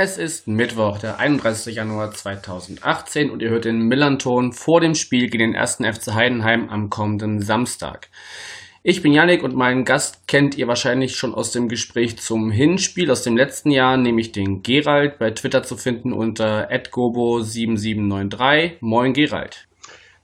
es ist Mittwoch, der 31. Januar 2018 und ihr hört den Millanton vor dem Spiel gegen den 1. FC Heidenheim am kommenden Samstag. Ich bin Yannick und meinen Gast kennt ihr wahrscheinlich schon aus dem Gespräch zum Hinspiel aus dem letzten Jahr, nämlich den Gerald, bei Twitter zu finden unter @gobo7793. Moin Gerald.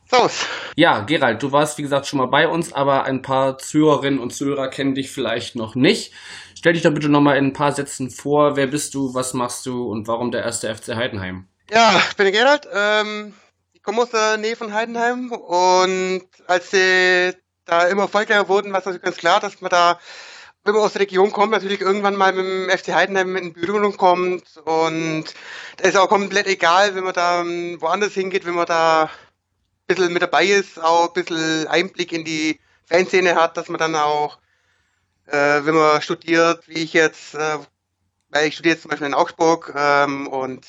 Servus. Ja, Gerald, du warst wie gesagt schon mal bei uns, aber ein paar Zuhörerinnen und Zuhörer kennen dich vielleicht noch nicht. Stell dich doch bitte noch mal in ein paar Sätzen vor. Wer bist du, was machst du und warum der erste FC Heidenheim? Ja, ich bin der Gerald. Ähm, ich komme aus der Nähe von Heidenheim und als die da immer erfolgreicher wurden, war es natürlich ganz klar, dass man da, wenn man aus der Region kommt, natürlich irgendwann mal mit dem FC Heidenheim in Berührung kommt und da ist auch komplett egal, wenn man da woanders hingeht, wenn man da bisschen mit dabei ist, auch ein bisschen Einblick in die Fanszene hat, dass man dann auch, äh, wenn man studiert, wie ich jetzt, äh, weil ich studiere zum Beispiel in Augsburg ähm, und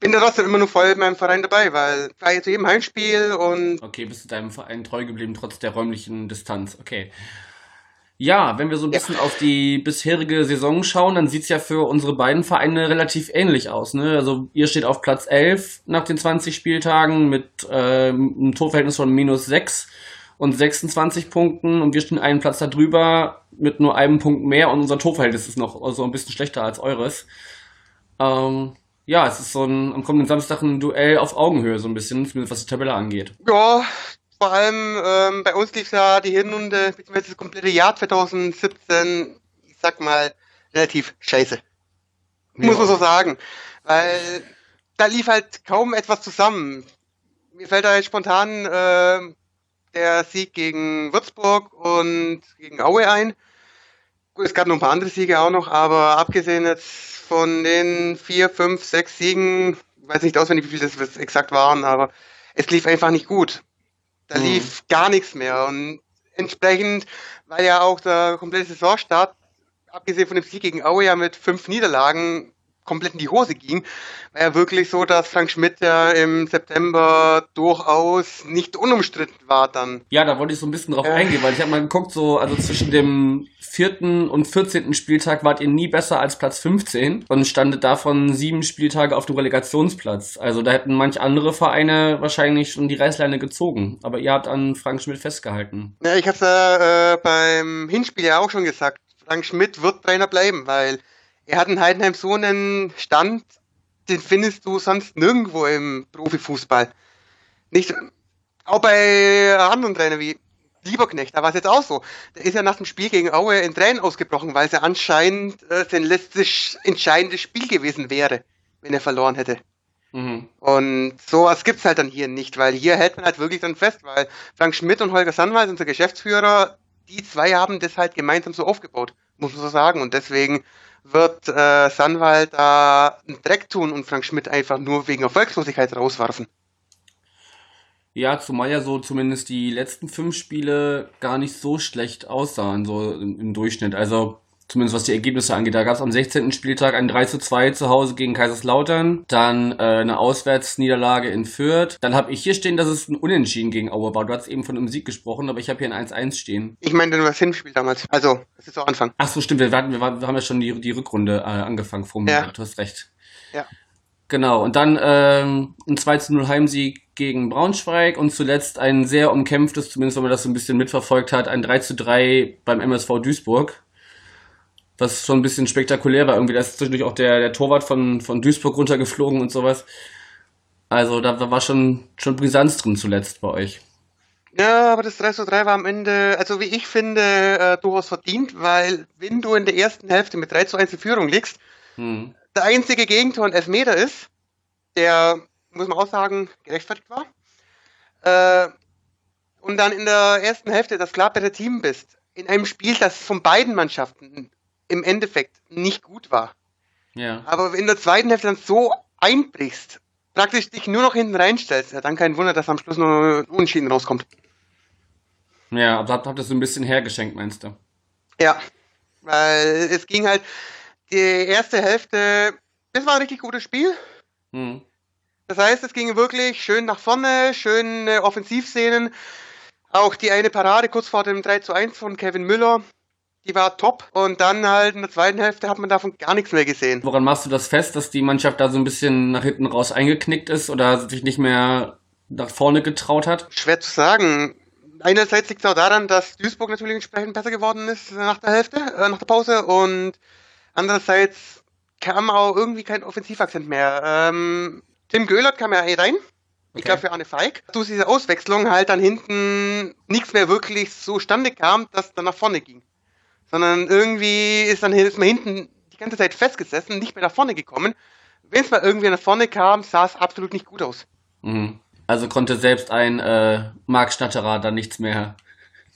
bin da trotzdem immer nur voll in meinem Verein dabei, weil ich war zu jedem Heimspiel und. Okay, bist du deinem Verein treu geblieben, trotz der räumlichen Distanz. Okay. Ja, wenn wir so ein bisschen ja. auf die bisherige Saison schauen, dann sieht es ja für unsere beiden Vereine relativ ähnlich aus. Ne? Also ihr steht auf Platz 11 nach den 20 Spieltagen mit äh, einem Torverhältnis von minus 6 und 26 Punkten und wir stehen einen Platz darüber mit nur einem Punkt mehr und unser Torverhältnis ist noch also ein bisschen schlechter als eures. Ähm, ja, es ist so ein am kommenden Samstag ein Duell auf Augenhöhe, so ein bisschen, zumindest was die Tabelle angeht. Ja, vor allem ähm, bei uns lief ja die Hinrunde, beziehungsweise das komplette Jahr 2017, ich sag mal, relativ scheiße. Ja. Muss man so sagen. Weil da lief halt kaum etwas zusammen. Mir fällt da jetzt spontan äh, der Sieg gegen Würzburg und gegen Aue ein. Gut, es gab noch ein paar andere Siege auch noch, aber abgesehen jetzt von den vier, fünf, sechs Siegen, weiß nicht auswendig, wie viele das exakt waren, aber es lief einfach nicht gut. Da mhm. lief gar nichts mehr und entsprechend war ja auch der komplette Saisonstart, abgesehen von dem Sieg gegen Aue ja mit fünf Niederlagen, komplett in die Hose ging, war ja wirklich so, dass Frank Schmidt ja im September durchaus nicht unumstritten war dann. Ja, da wollte ich so ein bisschen drauf äh. eingehen, weil ich habe mal geguckt, so, also zwischen dem vierten und vierzehnten Spieltag wart ihr nie besser als Platz 15 und standet davon sieben Spieltage auf dem Relegationsplatz. Also da hätten manch andere Vereine wahrscheinlich schon die Reißleine gezogen. Aber ihr habt an Frank Schmidt festgehalten. Ja, ich habe es ja äh, beim Hinspiel ja auch schon gesagt. Frank Schmidt wird Trainer bleiben, weil er hat in Heidenheim so einen Stand, den findest du sonst nirgendwo im Profifußball. Nicht, auch bei anderen Trainern wie Lieberknecht, da war es jetzt auch so. Der ist ja nach dem Spiel gegen Aue in Tränen ausgebrochen, weil es ja anscheinend äh, sein letztes entscheidendes Spiel gewesen wäre, wenn er verloren hätte. Mhm. Und sowas gibt's halt dann hier nicht, weil hier hält man halt wirklich dann fest, weil Frank Schmidt und Holger Sandwald, unser Geschäftsführer, die zwei haben das halt gemeinsam so aufgebaut, muss man so sagen. Und deswegen wird äh, Sanwald da einen Dreck tun und Frank Schmidt einfach nur wegen Erfolgslosigkeit rauswerfen. Ja, zumal ja so zumindest die letzten fünf Spiele gar nicht so schlecht aussahen, so im, im Durchschnitt. Also zumindest was die Ergebnisse angeht. Da gab es am 16. Spieltag ein 3 zu 2 zu Hause gegen Kaiserslautern, dann äh, eine Auswärtsniederlage in Fürth. Dann habe ich hier stehen, dass es ein Unentschieden gegen Aue war. Du hast eben von einem Sieg gesprochen, aber ich habe hier ein 1-1 stehen. Ich meine nur das Hinspiel damals. Also, das ist so Anfang. Ach so, stimmt. Wir, hatten, wir, wir haben ja schon die, die Rückrunde äh, angefangen vor mir. Ja. Du hast recht. Ja. Genau, und dann ähm, ein 2 zu 0 Heimsieg gegen Braunschweig und zuletzt ein sehr umkämpftes, zumindest wenn man das so ein bisschen mitverfolgt hat, ein 3 zu 3 beim MSV Duisburg was schon ein bisschen spektakulär war. Irgendwie, da ist zwischendurch auch der, der Torwart von, von Duisburg runtergeflogen und sowas. Also da war schon, schon Brisanz drin zuletzt bei euch. Ja, aber das 3 zu 3 war am Ende, also wie ich finde, äh, durchaus verdient, weil wenn du in der ersten Hälfte mit 3 zu 1 in Führung liegst, hm. der einzige Gegentor ein Elfmeter ist, der, muss man auch sagen, gerechtfertigt war, äh, und dann in der ersten Hälfte das klar bessere Team bist, in einem Spiel, das von beiden Mannschaften im Endeffekt nicht gut war. Ja. Aber in der zweiten Hälfte dann so einbrichst, praktisch dich nur noch hinten reinstellst, ja, dann kein Wunder, dass am Schluss nur ein Unentschieden rauskommt. Ja, aber habt, habt ihr so ein bisschen hergeschenkt, meinst du? Ja, weil es ging halt, die erste Hälfte, das war ein richtig gutes Spiel. Hm. Das heißt, es ging wirklich schön nach vorne, schöne Offensivszenen. Auch die eine Parade kurz vor dem 3 zu 1 von Kevin Müller, die war top. Und dann halt in der zweiten Hälfte hat man davon gar nichts mehr gesehen. Woran machst du das fest, dass die Mannschaft da so ein bisschen nach hinten raus eingeknickt ist oder sich nicht mehr nach vorne getraut hat? Schwer zu sagen. Einerseits liegt es auch daran, dass Duisburg natürlich entsprechend besser geworden ist nach der Hälfte, äh, nach der Pause. Und andererseits kam auch irgendwie kein Offensivakzent mehr. Ähm, Tim Göhlert kam ja eh rein. Ich Okay. glaube für Arne Feig. Durch diese Auswechslung halt dann hinten nichts mehr wirklich so stande kam, dass dann nach vorne ging. Sondern irgendwie ist dann ist man hinten die ganze Zeit festgesessen, nicht mehr nach vorne gekommen. Wenn es mal irgendwie nach vorne kam, sah es absolut nicht gut aus. Mhm. Also konnte selbst ein äh, Marc Schnatterer da nichts mehr,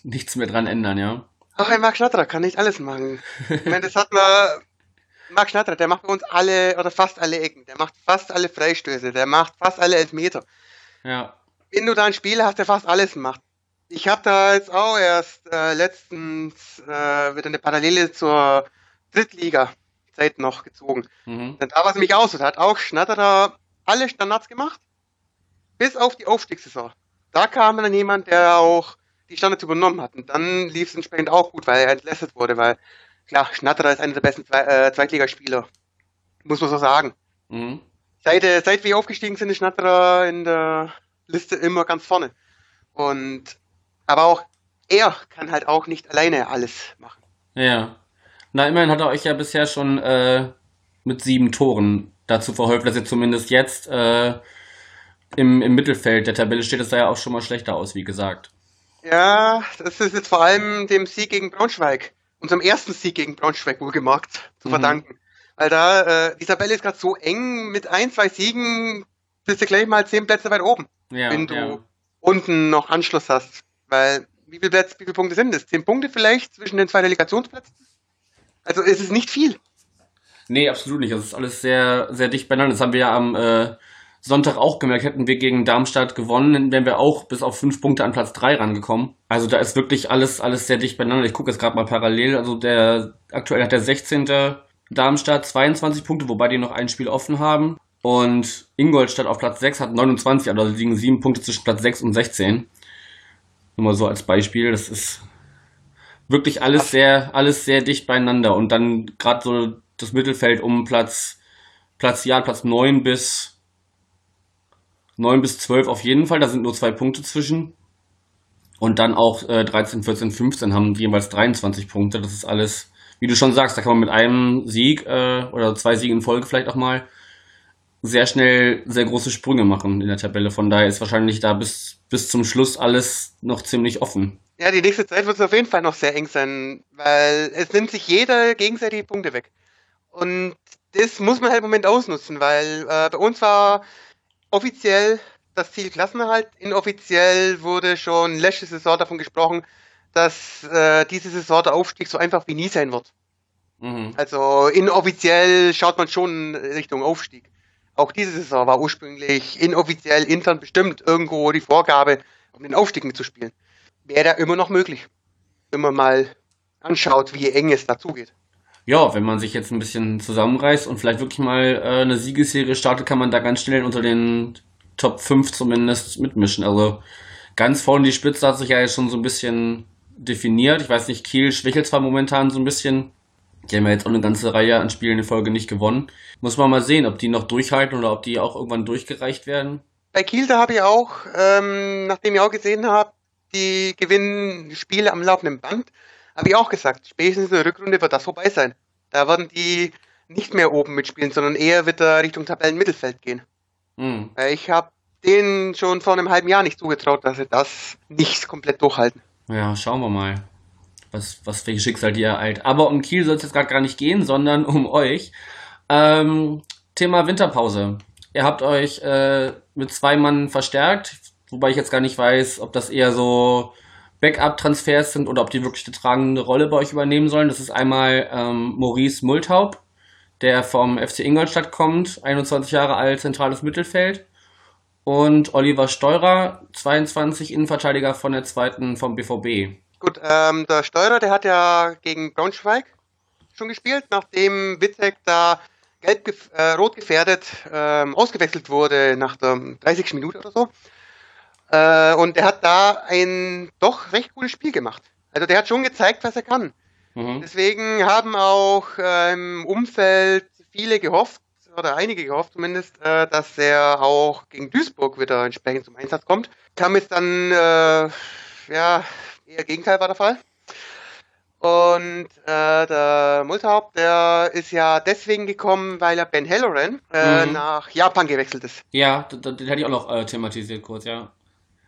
nichts mehr dran ändern, ja? Auch ein Marc Schnatterer kann nicht alles machen. Ich meine, das hat man. Marc Schnatterer, der macht bei uns alle oder fast alle Ecken. Der macht fast alle Freistöße. Der macht fast alle Elfmeter. Ja. Wenn du da einen Spieler hast, der fast alles macht. Ich habe da jetzt auch erst äh, letztens äh, wieder eine Parallele zur Drittliga-Zeit noch gezogen. Mhm. Denn da war es nämlich auch so. Da hat auch Schnatterer alle Standards gemacht, bis auf die Aufstiegssaison. Da kam dann jemand, der auch die Standards übernommen hat. Und dann lief es entsprechend auch gut, weil er entlästet wurde, weil klar, Schnatterer ist einer der besten Zwei äh, Zweitligaspieler. Muss man so sagen. Mhm. Seit, äh, seit wir aufgestiegen sind, ist Schnatterer in der Liste immer ganz vorne. Und aber auch er kann halt auch nicht alleine alles machen. Ja. Na, immerhin hat er euch ja bisher schon äh, mit sieben Toren dazu verholfen, dass ihr zumindest jetzt äh, im, im Mittelfeld der Tabelle steht. Es sah ja auch schon mal schlechter aus, wie gesagt. Ja, das ist jetzt vor allem dem Sieg gegen Braunschweig, unserem ersten Sieg gegen Braunschweig wohlgemerkt, zu Mhm. verdanken. Weil da, äh, die Tabelle ist gerade so eng, mit ein, zwei Siegen bist du gleich mal zehn Plätze weit oben, Ja, wenn du ja. unten noch Anschluss hast. Weil, wie viele, Plätze, wie viele Punkte sind das? Zehn Punkte vielleicht zwischen den zwei Delegationsplätzen? Also es ist nicht viel. Nee, absolut nicht. Das ist alles sehr, sehr dicht beieinander. Das haben wir ja am äh, Sonntag auch gemerkt. Hätten wir gegen Darmstadt gewonnen, wären wir auch bis auf fünf Punkte an Platz drei rangekommen. Also da ist wirklich alles, alles sehr dicht beieinander. Ich gucke jetzt gerade mal parallel. Also der aktuell hat der 16. Darmstadt 22 Punkte, wobei die noch ein Spiel offen haben. Und Ingolstadt auf Platz 6 hat 29, also liegen sieben Punkte zwischen Platz 6 und 16. Nur mal so als Beispiel. Das ist wirklich alles sehr, alles sehr dicht beieinander. Und dann gerade so das Mittelfeld um Platz, Platz, ja, Platz 9 bis 9 bis 12 auf jeden Fall. Da sind nur zwei Punkte zwischen. Und dann auch äh, 13, 14, 15 haben jeweils 23 Punkte. Das ist alles, wie du schon sagst, da kann man mit einem Sieg äh, oder zwei Siegen in Folge vielleicht auch mal sehr schnell sehr große Sprünge machen in der Tabelle. Von daher ist wahrscheinlich da bis, bis zum Schluss alles noch ziemlich offen. Ja, die nächste Zeit wird es auf jeden Fall noch sehr eng sein, weil es nimmt sich jeder gegenseitig Punkte weg. Und das muss man halt im Moment ausnutzen, weil äh, bei uns war offiziell das Ziel Klassenerhalt. Inoffiziell wurde schon letzte Saison davon gesprochen, dass äh, diese Saison der Aufstieg so einfach wie nie sein wird. Mhm. Also inoffiziell schaut man schon Richtung Aufstieg. Auch diese Saison war ursprünglich inoffiziell intern bestimmt irgendwo die Vorgabe, um den Aufstieg mitzuspielen. Wäre da immer noch möglich, wenn man mal anschaut, wie eng es dazugeht. Ja, wenn man sich jetzt ein bisschen zusammenreißt und vielleicht wirklich mal äh, eine Siegesserie startet, kann man da ganz schnell unter den Top 5 zumindest mitmischen. Also ganz vorne die Spitze hat sich ja jetzt schon so ein bisschen definiert. Ich weiß nicht, Kiel schwächelt zwar momentan so ein bisschen. Die haben ja jetzt auch eine ganze Reihe an Spielen in Folge nicht gewonnen. Muss man mal sehen, ob die noch durchhalten oder ob die auch irgendwann durchgereicht werden. Bei Kiel, da habe ich auch, ähm, nachdem ich auch gesehen habe, die gewinnen Spiele am laufenden Band, habe ich auch gesagt, spätestens in der Rückrunde wird das vorbei sein. Da werden die nicht mehr oben mitspielen, sondern eher wird er Richtung Tabellenmittelfeld gehen. Hm. Weil Ich habe denen schon vor einem halben Jahr nicht zugetraut, dass sie das nicht komplett durchhalten. Ja, schauen wir mal, was, was für Schicksal die ereilt. Aber um Kiel soll es jetzt gerade gar nicht gehen, sondern um euch. Ähm, Thema Winterpause. Ihr habt euch äh, mit zwei Mann verstärkt, wobei ich jetzt gar nicht weiß, ob das eher so Backup-Transfers sind oder ob die wirklich eine tragende Rolle bei euch übernehmen sollen. Das ist einmal ähm, Maurice Multhaup, der vom FC Ingolstadt kommt, 21 Jahre alt, zentrales Mittelfeld. Und Oliver Steurer, 22 Innenverteidiger von der zweiten vom BVB. Gut, ähm, der Steurer, der hat ja gegen Braunschweig schon gespielt, nachdem Witzek da gelb gef äh, rot gefährdet ähm, ausgewechselt wurde nach der 30. Minute oder so. Äh, und er hat da ein doch recht gutes Spiel gemacht. Also der hat schon gezeigt, was er kann. Mhm. Deswegen haben auch äh, im Umfeld viele gehofft, oder einige gehofft zumindest, äh, dass er auch gegen Duisburg wieder entsprechend zum Einsatz kommt. Kam jetzt dann, äh, ja, eher Gegenteil war der Fall. Und äh, der Multhaupt, der ist ja deswegen gekommen, weil er Ben Halloran äh, mhm. nach Japan gewechselt ist. Ja, den, den hätte ich auch noch äh, thematisiert kurz, ja.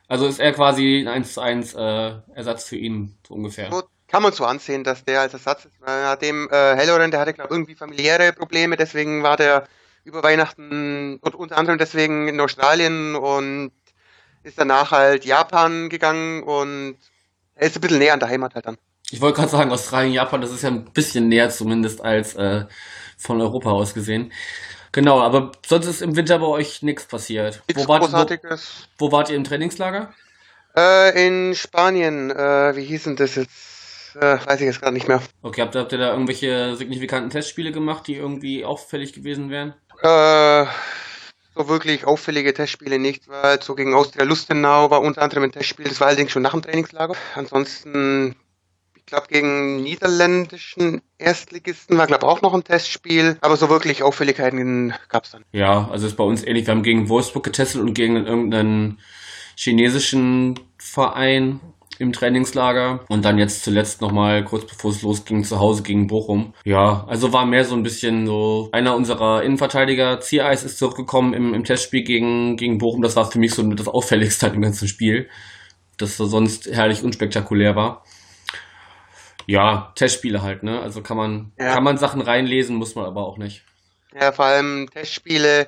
Also ist er quasi ein 1 zu 1 äh, Ersatz für ihn, so ungefähr. So kann man so ansehen, dass der als Ersatz ist. Nachdem äh, Halloran, der hatte, glaube irgendwie familiäre Probleme, deswegen war der über Weihnachten und unter anderem deswegen in Australien und ist danach halt Japan gegangen und er ist ein bisschen näher an der Heimat halt dann. Ich wollte gerade sagen, Australien, Japan, das ist ja ein bisschen näher zumindest als äh, von Europa aus gesehen. Genau, aber sonst ist im Winter bei euch nichts passiert. Nichts wo, wart, wo, wo wart ihr im Trainingslager? Äh, in Spanien. Äh, wie hieß denn das jetzt? Äh, weiß ich jetzt gerade nicht mehr. Okay, habt, habt ihr da irgendwelche signifikanten Testspiele gemacht, die irgendwie auffällig gewesen wären? Äh, so wirklich auffällige Testspiele nicht, weil so gegen Austria Lustenau war unter anderem ein Testspiel, das war allerdings schon nach dem Trainingslager. Ansonsten glaube, gegen niederländischen Erstligisten war, glaube ich, auch noch ein Testspiel. Aber so wirklich Auffälligkeiten gab es dann. Ja, also ist bei uns ähnlich. Wir haben gegen Wolfsburg getestet und gegen irgendeinen chinesischen Verein im Trainingslager und dann jetzt zuletzt nochmal kurz bevor es losging zu Hause gegen Bochum. Ja, also war mehr so ein bisschen so, einer unserer Innenverteidiger, Ziereis, ist zurückgekommen im, im Testspiel gegen, gegen Bochum. Das war für mich so das Auffälligste im ganzen Spiel, das so sonst herrlich unspektakulär war ja, Testspiele halt, ne? Also kann man, ja. kann man Sachen reinlesen, muss man aber auch nicht. Ja, vor allem Testspiele.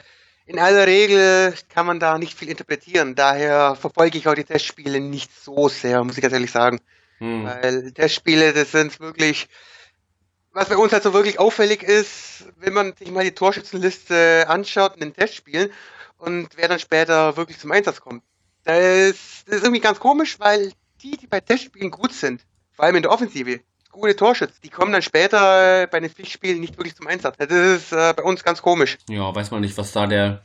In aller Regel kann man da nicht viel interpretieren. Daher verfolge ich auch die Testspiele nicht so sehr, muss ich ganz ehrlich sagen. Hm. Weil Testspiele, das sind wirklich, was bei uns halt so wirklich auffällig ist, wenn man sich mal die Torschützenliste anschaut in den Testspielen und wer dann später wirklich zum Einsatz kommt. Das das ist irgendwie ganz komisch, weil die, die bei Testspielen gut sind, vor allem in der Offensive, gute Torschütze. Die kommen dann später bei den Pflichtspielen nicht wirklich zum Einsatz. Das ist äh, bei uns ganz komisch. Ja, weiß man nicht, was da der,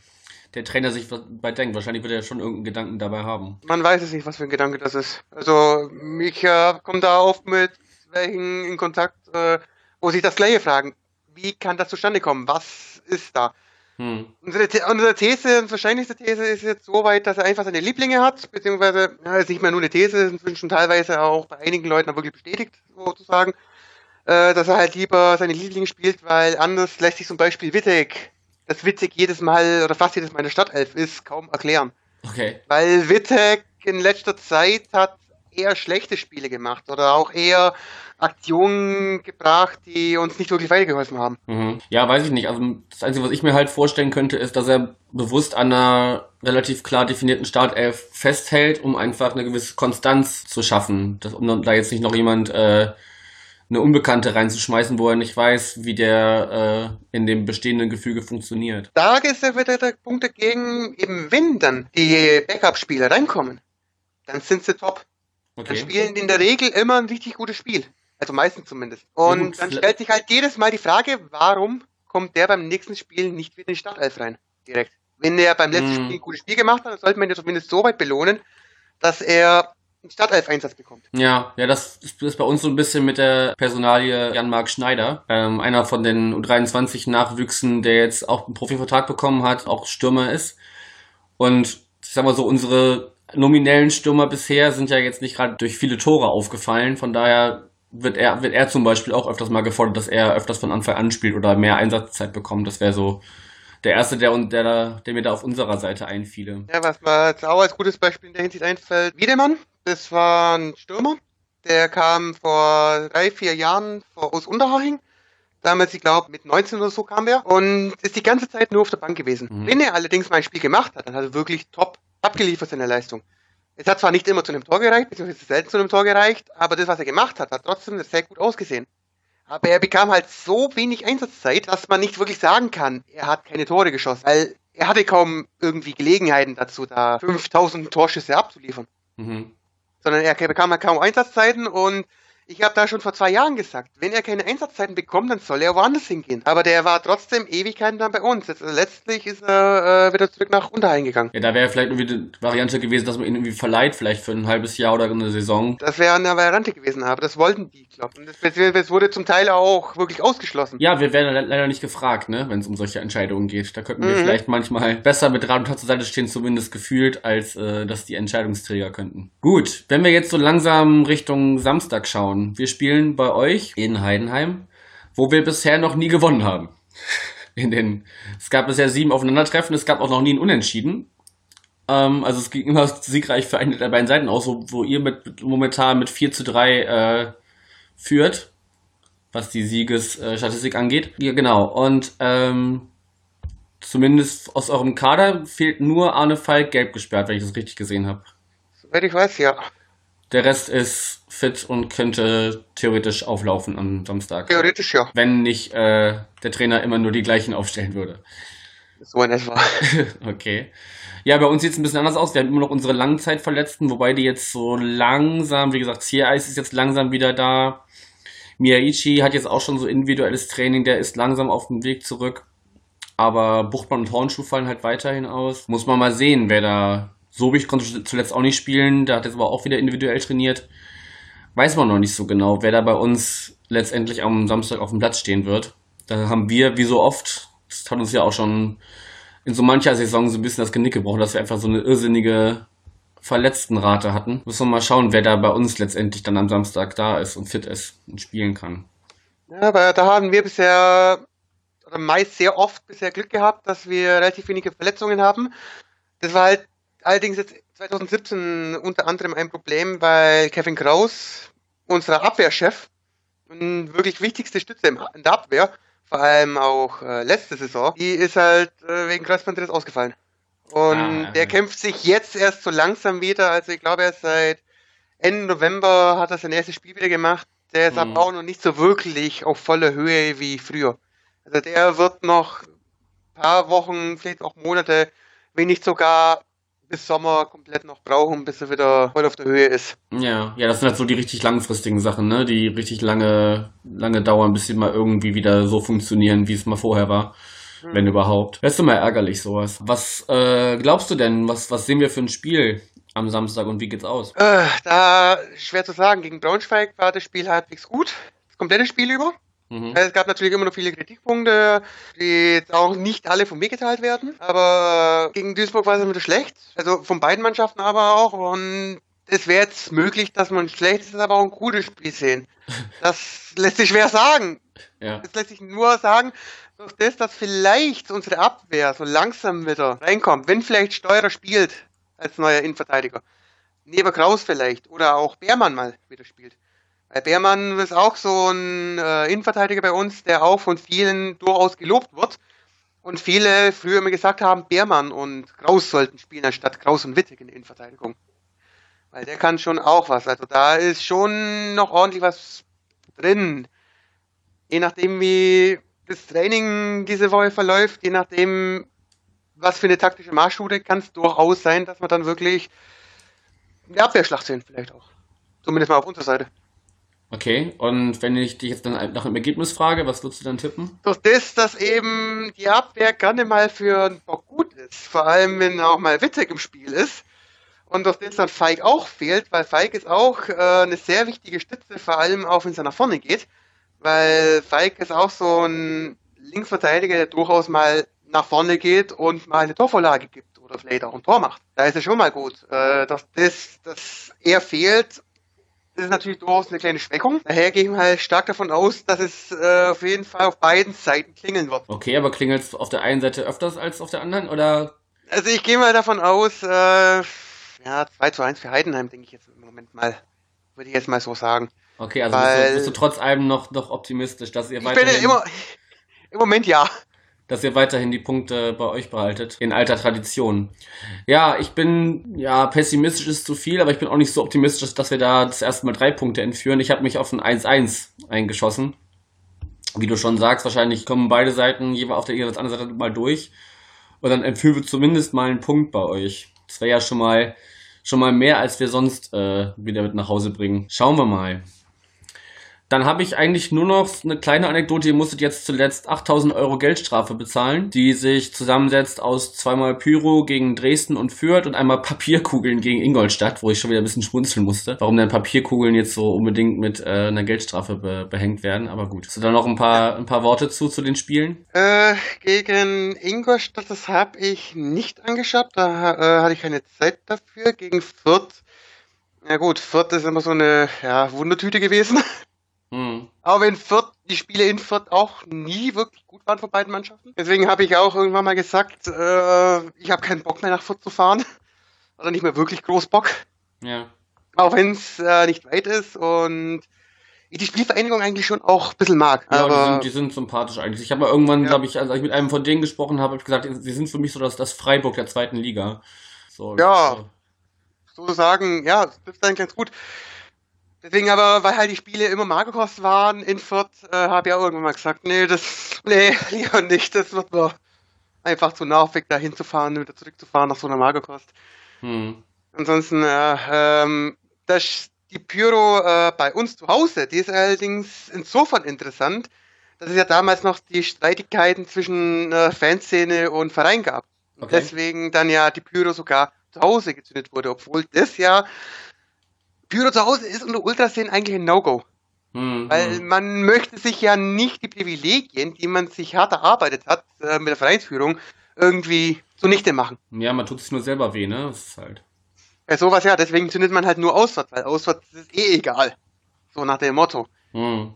der Trainer sich bei denkt. Wahrscheinlich wird er schon irgendeinen Gedanken dabei haben. Man weiß es nicht, was für ein Gedanke das ist. Also ich äh, komme da oft mit welchen in Kontakt, äh, wo sich das gleiche fragen. Wie kann das zustande kommen? Was ist da? Hm. Unsere, unsere These, unsere wahrscheinlichste These ist jetzt so weit, dass er einfach seine Lieblinge hat, beziehungsweise, ja, ist nicht mehr nur eine These, ist inzwischen teilweise auch bei einigen Leuten wirklich bestätigt, sozusagen, äh, dass er halt lieber seine Lieblinge spielt, weil anders lässt sich zum Beispiel Wittek, das Wittek jedes Mal oder fast jedes Mal in der Stadtelf ist, kaum erklären. Okay. Weil Wittek in letzter Zeit hat eher schlechte Spiele gemacht oder auch eher Aktionen gebracht, die uns nicht wirklich weitergeholfen haben. Mhm. Ja, weiß ich nicht. Also das Einzige, was ich mir halt vorstellen könnte, ist, dass er bewusst an einer relativ klar definierten Startelf festhält, um einfach eine gewisse Konstanz zu schaffen. Das, um da jetzt nicht noch jemand äh, eine Unbekannte reinzuschmeißen, wo er nicht weiß, wie der äh, in dem bestehenden Gefüge funktioniert. Da ist ja wieder der Punkt dagegen, eben wenn dann die Backup-Spieler reinkommen, dann sind sie top. Okay. Dann spielen in der Regel immer ein richtig gutes Spiel. Also meistens zumindest. Und dann stellt sich halt jedes Mal die Frage, warum kommt der beim nächsten Spiel nicht wieder in die Startelf rein? Direkt. Wenn er beim letzten hm. Spiel ein gutes Spiel gemacht hat, dann sollte man ihn zumindest so weit belohnen, dass er einen Startelf-Einsatz bekommt. Ja, ja, das ist bei uns so ein bisschen mit der Personalie Jan-Marc Schneider, ähm, einer von den U23-Nachwüchsen, der jetzt auch einen Profivertrag bekommen hat, auch Stürmer ist. Und ich sag mal so, unsere nominellen Stürmer bisher sind ja jetzt nicht gerade durch viele Tore aufgefallen. Von daher wird er, wird er zum Beispiel auch öfters mal gefordert, dass er öfters von Anfang an spielt oder mehr Einsatzzeit bekommt. Das wäre so der erste, der, der, da, der mir da auf unserer Seite einfiele. Ja, was mir jetzt auch als gutes Beispiel in der Hinsicht einfällt, Wiedemann, das war ein Stürmer, der kam vor drei, vier Jahren aus Unterhaching. Damals, ich glaube, mit 19 oder so kam er und ist die ganze Zeit nur auf der Bank gewesen. Mhm. Wenn er allerdings mal ein Spiel gemacht hat, dann hat er wirklich top abgeliefert seine Leistung. Es hat zwar nicht immer zu einem Tor gereicht, beziehungsweise selten zu einem Tor gereicht, aber das, was er gemacht hat, hat trotzdem sehr gut ausgesehen. Aber er bekam halt so wenig Einsatzzeit, dass man nicht wirklich sagen kann, er hat keine Tore geschossen, weil er hatte kaum irgendwie Gelegenheiten dazu, da 5000 Torschüsse abzuliefern. Mhm. Sondern er bekam halt kaum Einsatzzeiten und Ich habe da schon vor zwei Jahren gesagt, wenn er keine Einsatzzeiten bekommt, dann soll er woanders hingehen. Aber der war trotzdem Ewigkeiten dann bei uns. Jetzt, also letztlich ist er äh, wieder zurück nach Unterhain gegangen. Ja, da wäre vielleicht irgendwie die Variante gewesen, dass man ihn irgendwie verleiht, vielleicht für ein halbes Jahr oder eine Saison. Das wäre eine Variante gewesen, aber das wollten die, glaube ich. Das, das, wurde zum Teil auch wirklich ausgeschlossen. Ja, wir werden leider nicht gefragt, ne, wenn es um solche Entscheidungen geht. Da könnten wir mhm. vielleicht manchmal besser mit Rat und Tat zur Seite stehen, zumindest gefühlt, als äh, dass die Entscheidungsträger könnten. Gut, wenn wir jetzt so langsam Richtung Samstag schauen. Wir spielen bei euch in Heidenheim, wo wir bisher noch nie gewonnen haben. In den, es gab bisher sieben Aufeinandertreffen, es gab auch noch nie ein Unentschieden. Ähm, also es ging immer siegreich für eine der beiden Seiten aus, wo, wo ihr mit, momentan mit 4 zu 3 äh, führt, was die Siegesstatistik angeht. Ja, genau. Und ähm, zumindest aus eurem Kader fehlt nur Arne Falk gelb gesperrt, wenn ich das richtig gesehen habe. Soweit ich weiß, ja. Der Rest ist fit und könnte theoretisch auflaufen am Samstag. Theoretisch ja. Wenn nicht äh, der Trainer immer nur die gleichen aufstellen würde. So in etwa. okay. Ja, bei uns sieht es ein bisschen anders aus. Wir haben immer noch unsere Langzeitverletzten, wobei die jetzt so langsam, wie gesagt, Ziereis ist jetzt langsam wieder da. Miyaichi hat jetzt auch schon so individuelles Training, der ist langsam auf dem Weg zurück. Aber Buchtmann und Hornschuh fallen halt weiterhin aus. Muss man mal sehen, wer da Sobich konnte zuletzt auch nicht spielen, der hat jetzt aber auch wieder individuell trainiert. Weiß man noch nicht so genau, wer da bei uns letztendlich am Samstag auf dem Platz stehen wird. Da haben wir, wie so oft, das hat uns ja auch schon in so mancher Saison so ein bisschen das Genick gebrochen, dass wir einfach so eine irrsinnige Verletztenrate hatten. Müssen wir mal schauen, wer da bei uns letztendlich dann am Samstag da ist und fit ist und spielen kann. Ja, aber da haben wir bisher, oder meist sehr oft bisher Glück gehabt, dass wir relativ wenige Verletzungen haben. Das war halt allerdings jetzt 2017 unter anderem ein Problem, weil Kevin Kraus, unser Abwehrchef, und wirklich wichtigste Stütze in der Abwehr, vor allem auch äh, letzte Saison, die ist halt äh, wegen Kreuzbandriss ausgefallen. Und ah, der kämpft sich jetzt erst so langsam wieder. Also ich glaube, er ist seit Ende November hat er sein erstes Spiel wieder gemacht. Der ist mhm. aber auch noch nicht so wirklich auf voller Höhe wie früher. Also der wird noch ein paar Wochen, vielleicht auch Monate, wenn nicht sogar bis Sommer komplett noch brauchen, bis er wieder voll auf der Höhe ist. Ja, ja, das sind halt so die richtig langfristigen Sachen, ne? Die richtig lange, lange dauern, bis sie mal irgendwie wieder so funktionieren, wie es mal vorher war. Hm. Wenn überhaupt. Das ist immer ärgerlich, sowas. Was äh, glaubst du denn? Was, was sehen wir für ein Spiel am Samstag und wie geht's aus? Äh, da schwer zu sagen. Gegen Braunschweig war das Spiel halbwegs gut. Das komplette Spiel über. Mhm. Es gab natürlich immer noch viele Kritikpunkte, die jetzt auch nicht alle von mir geteilt werden. Aber gegen Duisburg war es wieder schlecht. Also von beiden Mannschaften aber auch. Und es wäre jetzt möglich, dass man ein schlechtes, aber auch ein gutes Spiel sehen. Das lässt sich schwer sagen. Ja. Das lässt sich nur sagen, dass das, dass vielleicht unsere Abwehr so langsam wieder reinkommt, wenn vielleicht Steurer spielt als neuer Innenverteidiger. Neben Kraus vielleicht oder auch Beermann mal wieder spielt weil Beermann ist auch so ein äh, Innenverteidiger bei uns, der auch von vielen durchaus gelobt wird. Und viele früher immer gesagt haben, Beermann und Kraus sollten spielen, anstatt Kraus und Wittig in der Innenverteidigung. Weil der kann schon auch was. Also da ist schon noch ordentlich was drin. Je nachdem, wie das Training diese Woche verläuft, je nachdem, was für eine taktische Marschroute, kann es durchaus sein, dass wir dann wirklich eine Abwehrschlacht sehen, vielleicht auch. Zumindest mal auf unserer Seite. Okay, und wenn ich dich jetzt dann nach dem Ergebnis frage, was würdest du dann tippen? Durch das, dass eben die Abwehr gerne mal für einen Bock gut ist, vor allem wenn auch mal Witzek im Spiel ist. Und durch das dann Feig auch fehlt, weil Feig ist auch äh, eine sehr wichtige Stütze, vor allem auch wenn es nach vorne geht. Weil Feig ist auch so ein Linksverteidiger, der durchaus mal nach vorne geht und mal eine Torvorlage gibt oder vielleicht auch ein Tor macht. Da ist er schon mal gut. Äh, dass das, dass er fehlt ist natürlich durchaus eine kleine Schwächung. Daher gehe ich halt stark davon aus, dass es äh, auf jeden Fall auf beiden Seiten klingeln wird. Okay, aber klingelt es auf der einen Seite öfters als auf der anderen, oder? Also ich gehe mal davon aus, äh, ja, 2 zu 1 für Heidenheim, denke ich jetzt im Moment mal. Würde ich jetzt mal so sagen. Okay, also Weil, bist, du, bist, du, trotz allem noch, noch optimistisch, dass ihr weiter. Ich bin ja immer, im Moment ja dass ihr weiterhin die Punkte bei euch behaltet. In alter Tradition. Ja, ich bin, ja, pessimistisch ist zu viel, aber ich bin auch nicht so optimistisch, dass wir da das erste Mal drei Punkte entführen. Ich habe mich auf ein 1-1 eingeschossen. Wie du schon sagst, wahrscheinlich kommen beide Seiten jeweils auf der jeweils anderen Seite mal durch. Und dann entführen wir zumindest mal einen Punkt bei euch. Das wäre ja schon mal, schon mal mehr, als wir sonst äh, wieder mit nach Hause bringen. Schauen wir mal. Dann habe ich eigentlich nur noch eine kleine Anekdote. Ihr musstet jetzt zuletzt 8000 Euro Geldstrafe bezahlen, die sich zusammensetzt aus zweimal Pyro gegen Dresden und Fürth und einmal Papierkugeln gegen Ingolstadt, wo ich schon wieder ein bisschen schmunzeln musste. Warum denn Papierkugeln jetzt so unbedingt mit äh, einer Geldstrafe be behängt werden? Aber gut. Hast du da noch ein paar, ein paar Worte zu, zu den Spielen? Äh, gegen Ingolstadt, das habe ich nicht angeschaut. Da äh, hatte ich keine Zeit dafür. Gegen Fürth. Ja gut, Fürth ist immer so eine ja, Wundertüte gewesen. Mhm. Aber in Fürth, die Spiele in Fürth auch nie wirklich gut waren von beiden Mannschaften. Deswegen habe ich auch irgendwann mal gesagt, äh, ich habe keinen Bock mehr nach Fürth zu fahren. Oder nicht mehr wirklich groß Bock. Ja. Auch wenn es äh, nicht weit ist und ich die Spielvereinigung eigentlich schon auch ein bisschen mag. Ja, aber die, sind, die sind sympathisch eigentlich. Ich habe mal irgendwann, ja. glaube ich, als ich mit einem von denen gesprochen habe, habe ich gesagt, sie sind für mich so das, das Freiburg der zweiten Liga. So, ja, so. sagen, ja, das ist dann ganz gut. Deswegen aber, weil halt die Spiele immer Magerkost waren in Fürth, äh, habe ich auch irgendwann mal gesagt, nee, das, nee, lieber nicht, das wird mir einfach zu nervig, da hinzufahren und wieder zurückzufahren nach so einer Magerkost. Hm. Ansonsten, äh, ähm, das, die Pyro äh, bei uns zu Hause, die ist allerdings insofern interessant, dass es ja damals noch die Streitigkeiten zwischen äh, Fanszene und Verein gab. Okay. Deswegen dann ja die Pyro sogar zu Hause gezündet wurde, obwohl das ja Pyro zu Hause ist unter Ultraszenen eigentlich ein No-Go. Mhm. Weil man möchte sich ja nicht die Privilegien, die man sich hart erarbeitet hat äh, mit der Vereinsführung, irgendwie zunichte machen. Ja, man tut sich nur selber weh, ne? Das ist halt. Ja, sowas ja, deswegen zündet man halt nur auswärts, weil auswärts ist eh egal. So nach dem Motto. Mhm.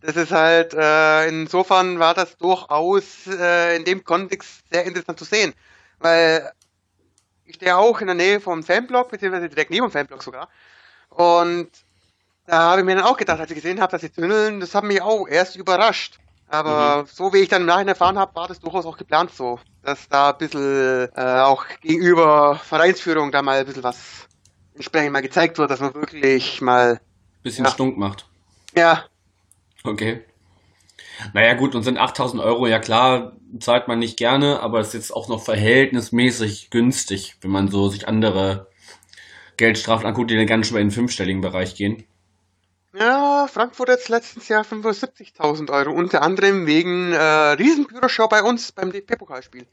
Das ist halt, äh, insofern war das durchaus äh, in dem Kontext sehr interessant zu sehen. Weil ich stehe auch in der Nähe vom Fanblock, beziehungsweise direkt neben dem Fanblock sogar. Und da habe ich mir dann auch gedacht, als ich gesehen habe, dass sie tunneln, das hat mich auch erst überrascht. Aber mhm. so wie ich dann im Nachhinein erfahren habe, war das durchaus auch geplant so, dass da ein bisschen äh, auch gegenüber Vereinsführung da mal ein bisschen was entsprechend mal gezeigt wird, dass man wirklich mal bisschen ja. stunk macht. Ja. Okay. Naja gut, und sind 8000 Euro, ja klar, zahlt man nicht gerne, aber es ist jetzt auch noch verhältnismäßig günstig, wenn man so sich andere Geldstrafen anguckt, die dann ganz schön in den fünfstelligen Bereich gehen. Ja, Frankfurt jetzt letztens Jahr 75.000 Euro, unter anderem wegen äh, Riesenbüroshow bei uns beim DP-Pokalspiel.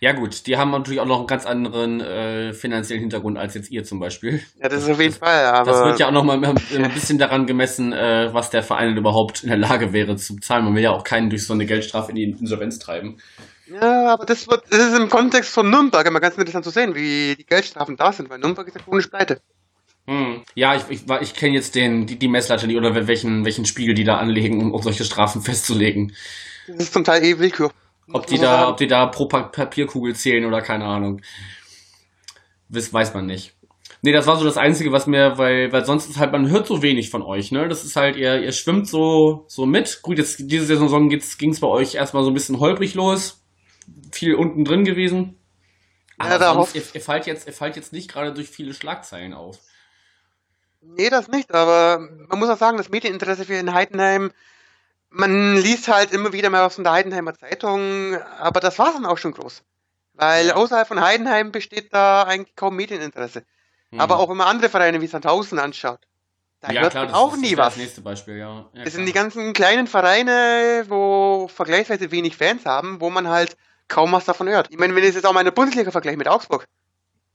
Ja gut, die haben natürlich auch noch einen ganz anderen äh, finanziellen Hintergrund als jetzt ihr zum Beispiel. Ja, das ist auf jeden Fall, aber... Das wird ja auch noch mal ein bisschen daran gemessen, äh, was der Verein überhaupt in der Lage wäre zu zahlen. Man will ja auch keinen durch so eine Geldstrafe in die Insolvenz treiben. Ja, aber das wird, das ist im Kontext von Nürnberg immer ganz interessant zu sehen, wie die Geldstrafen da sind, weil Nürnberg ist ja chronisch pleite. Hm. Ja, ich, ich, ich kenne jetzt den, die, die Messlatte die, oder welchen, welchen Spiegel die da anlegen, um, um solche Strafen festzulegen. Das ist zum Teil eh Willkür. Ob die, da, ob die da pro Papierkugel zählen oder keine Ahnung. Das weiß man nicht. Nee, das war so das Einzige, was mir, weil, weil sonst ist halt, man hört so wenig von euch, ne? Das ist halt, ihr, ihr schwimmt so, so mit. Gut, jetzt diese Saison ging es bei euch erstmal so ein bisschen holprig los viel unten drin gewesen. Aber ja, sonst, ihr, ihr, fallt jetzt, ihr fallt jetzt nicht gerade durch viele Schlagzeilen auf. Nee, das nicht, aber man muss auch sagen, das Medieninteresse für den Heidenheim, man liest halt immer wieder mal was von der Heidenheimer Zeitung, aber das war dann auch schon groß. Weil außerhalb von Heidenheim besteht da eigentlich kaum Medieninteresse. Hm. Aber auch wenn man andere Vereine wie Sandhausen anschaut, da ja, hört klar, man auch nie was. Das nächste Beispiel, ja. ja das sind die ganzen kleinen Vereine, wo vergleichsweise wenig Fans haben, wo man halt kaum was davon hört. Ich meine, wenn ich jetzt auch mal eine Bundesliga vergleiche mit Augsburg,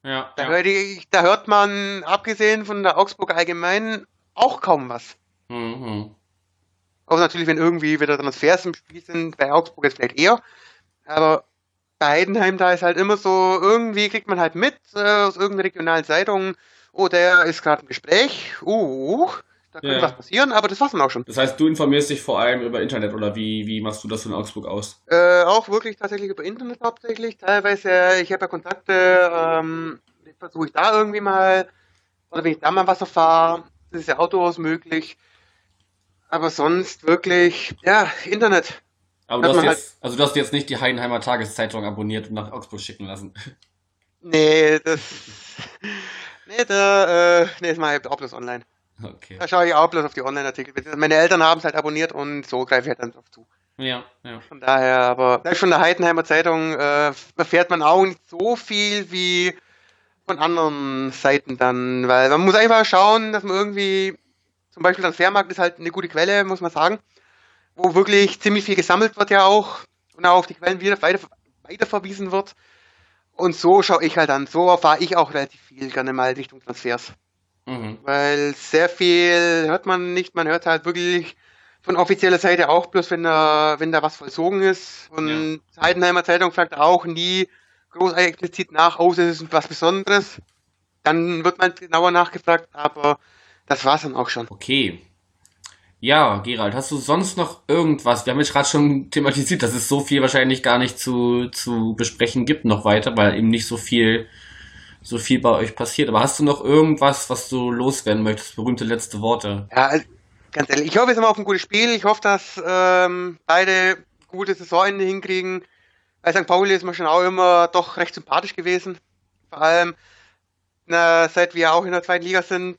ja, da, ja. Hört ich, da hört man, abgesehen von der Augsburg allgemein, auch kaum was. Mhm. Auch natürlich, wenn irgendwie wieder Transfers im Spiel sind, bei Augsburg jetzt vielleicht eher. Aber bei Heidenheim, da ist halt immer so, irgendwie kriegt man halt mit äh, aus irgendeiner regionalen Zeitung, oh, der ist gerade im Gespräch, uh, da könnte ja. was passieren, aber das war's dann auch schon. Das heißt, du informierst dich vor allem über Internet oder wie, wie machst du das in Augsburg aus? Äh, auch wirklich tatsächlich über Internet hauptsächlich. Teilweise, ich habe ja Kontakte, ähm, versuche ich da irgendwie mal, oder wenn ich da mal was erfahre, das ist ja auch durchaus möglich. Aber sonst wirklich, ja, Internet. Aber du hast, jetzt, halt also du hast jetzt nicht die Heidenheimer Tageszeitung abonniert und nach Augsburg schicken lassen. Nee, das. Nee, da, äh, nee, das mache ich auch bloß online. Okay. Da schaue ich auch bloß auf die Online-Artikel. Meine Eltern haben es halt abonniert und so greife ich halt dann drauf zu. Ja, ja. Von daher, aber von der Heidenheimer Zeitung äh, erfährt man auch nicht so viel wie von anderen Seiten dann, weil man muss einfach schauen, dass man irgendwie Zum Beispiel Transfermarkt ist halt eine gute Quelle, muss man sagen, wo wirklich ziemlich viel gesammelt wird ja auch und auch auf die Quellen wieder weiter, weiterverwiesen wird. Und so schaue ich halt an. So erfahre ich auch relativ viel gerne mal Richtung Transfers. Mhm. Weil sehr viel hört man nicht, man hört halt wirklich von offizieller Seite auch bloß, wenn da, wenn da was vollzogen ist. Und ja. Heidenheimer Zeitung fragt auch nie groß explizit nach, außer es ist was Besonderes. Dann wird man genauer nachgefragt, aber das war's dann auch schon. Okay. Ja, Gerald, hast du sonst noch irgendwas? Wir haben jetzt gerade schon thematisiert, dass es so viel wahrscheinlich gar nicht zu, zu besprechen gibt noch weiter, weil eben nicht so viel, so viel bei euch passiert. Aber hast du noch irgendwas, was du loswerden möchtest? Berühmte letzte Worte. Ja, also, ganz ehrlich, ich hoffe jetzt mal auf ein gutes Spiel. Ich hoffe, dass ähm, beide gute Saisonende hinkriegen. Bei St. Pauli ist man schon auch immer doch recht sympathisch gewesen. Vor allem, na, seit wir auch in der zweiten Liga sind,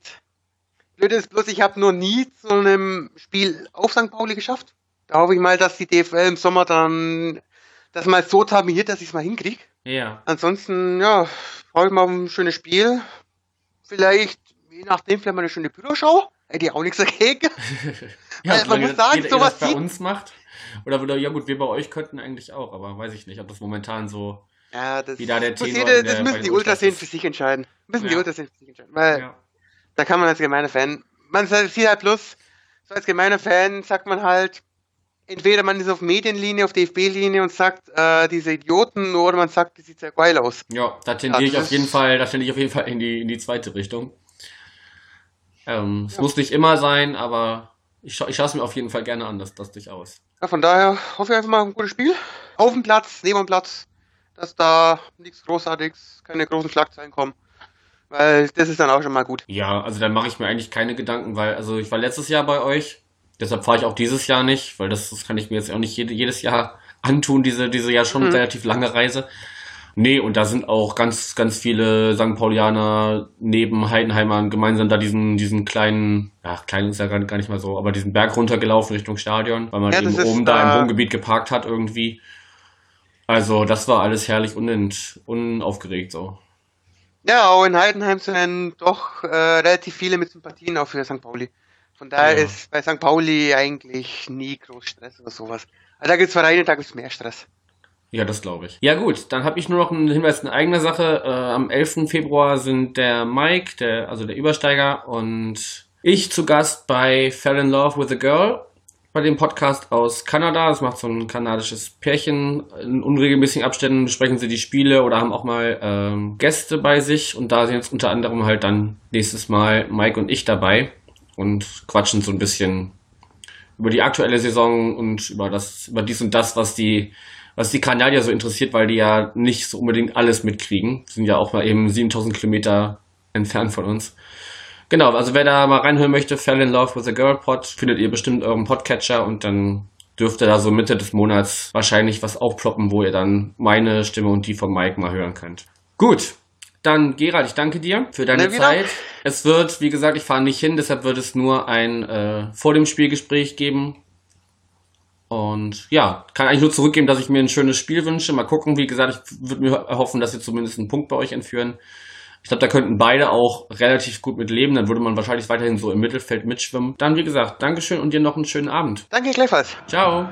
Blöd ist bloß, ich habe nur nie zu einem Spiel auf St. Pauli geschafft. Da hoffe ich mal, dass die DFL im Sommer dann das mal so terminiert, dass ich es mal hinkriege. Ja. Ansonsten, ja, freue ich mich auf ein schönes Spiel. Vielleicht, je nachdem, vielleicht mal eine schöne Büroschau. Hätte ich auch nichts dagegen. ja, Weil, man muss sagen, sowas das bei uns macht. Oder, oder, ja gut, wir bei euch könnten eigentlich auch, aber weiß ich nicht, ob das momentan so ja, das, wie da der Tenor jede, Das müssen die Ultrasen für sich entscheiden. Müssen ja. die Ultrasen für sich entscheiden. Weil ja da kann man als gemeiner Fan, man sieht halt plus, so als gemeiner Fan sagt man halt, entweder man ist auf Medienlinie, auf DFB-Linie und sagt, äh, diese Idioten, oder man sagt, die sieht sehr geil aus. Ja, da tendiere ich auf jeden Fall, da tendiere ich auf jeden Fall in die, in die zweite Richtung. Ähm, es ja. muss nicht immer sein, aber ich, scha ich schaue es mir auf jeden Fall gerne an, das, das durchaus. Ja, von daher hoffe ich einfach mal ein gutes Spiel. Auf dem Platz, neben dem Platz, dass da nichts Großartiges, keine großen Schlagzeilen kommen. Weil das ist dann auch schon mal gut. Ja, also dann mache ich mir eigentlich keine Gedanken, weil, also ich war letztes Jahr bei euch, deshalb fahre ich auch dieses Jahr nicht, weil das, das kann ich mir jetzt auch nicht jede, jedes Jahr antun, diese, diese ja schon mhm. relativ lange Reise. Nee, und da sind auch ganz, ganz viele St. Paulianer neben Heidenheimern gemeinsam da diesen, diesen kleinen, ja, klein ist ja gar nicht mal so, aber diesen Berg runtergelaufen Richtung Stadion, weil man ja, eben oben da im Wohngebiet geparkt hat irgendwie. Also, das war alles herrlich unent, unaufgeregt so. Ja, auch in Heidenheim sind doch äh, relativ viele mit Sympathien auch für St. Pauli. Von daher ja. ist bei St. Pauli eigentlich nie groß Stress oder sowas. Also da gibt es Vereine, da gibt es mehr Stress. Ja, das glaube ich. Ja gut, dann habe ich nur noch einen Hinweis in eigener Sache. Äh, am 11. Februar sind der Mike, der, also der Übersteiger, und ich zu Gast bei Fell in Love with a Girl bei dem Podcast aus Kanada. Das macht so ein kanadisches Pärchen. In unregelmäßigen Abständen besprechen sie die Spiele oder haben auch mal ähm, Gäste bei sich. Und da sind jetzt unter anderem halt dann nächstes Mal Mike und ich dabei und quatschen so ein bisschen über die aktuelle Saison und über das, über dies und das, was die, was die Kanadier so interessiert, weil die ja nicht so unbedingt alles mitkriegen. sind ja auch mal eben 7000 Kilometer entfernt von uns. Genau, also wer da mal reinhören möchte, Fell in Love with a Girl Pod, findet ihr bestimmt euren Podcatcher und dann dürfte da so Mitte des Monats wahrscheinlich was aufploppen, wo ihr dann meine Stimme und die von Mike mal hören könnt. Gut, dann Gerald, ich danke dir für deine Zeit. Es wird, wie gesagt, ich fahre nicht hin, deshalb wird es nur ein äh, vor dem Spielgespräch geben. Und ja, kann eigentlich nur zurückgeben, dass ich mir ein schönes Spiel wünsche. Mal gucken, wie gesagt, ich würde mir erhoffen, dass wir zumindest einen Punkt bei euch entführen. Ich glaube, da könnten beide auch relativ gut mit leben. Dann würde man wahrscheinlich weiterhin so im Mittelfeld mitschwimmen. Dann, wie gesagt, Dankeschön und dir noch einen schönen Abend. Danke gleichfalls. Ciao.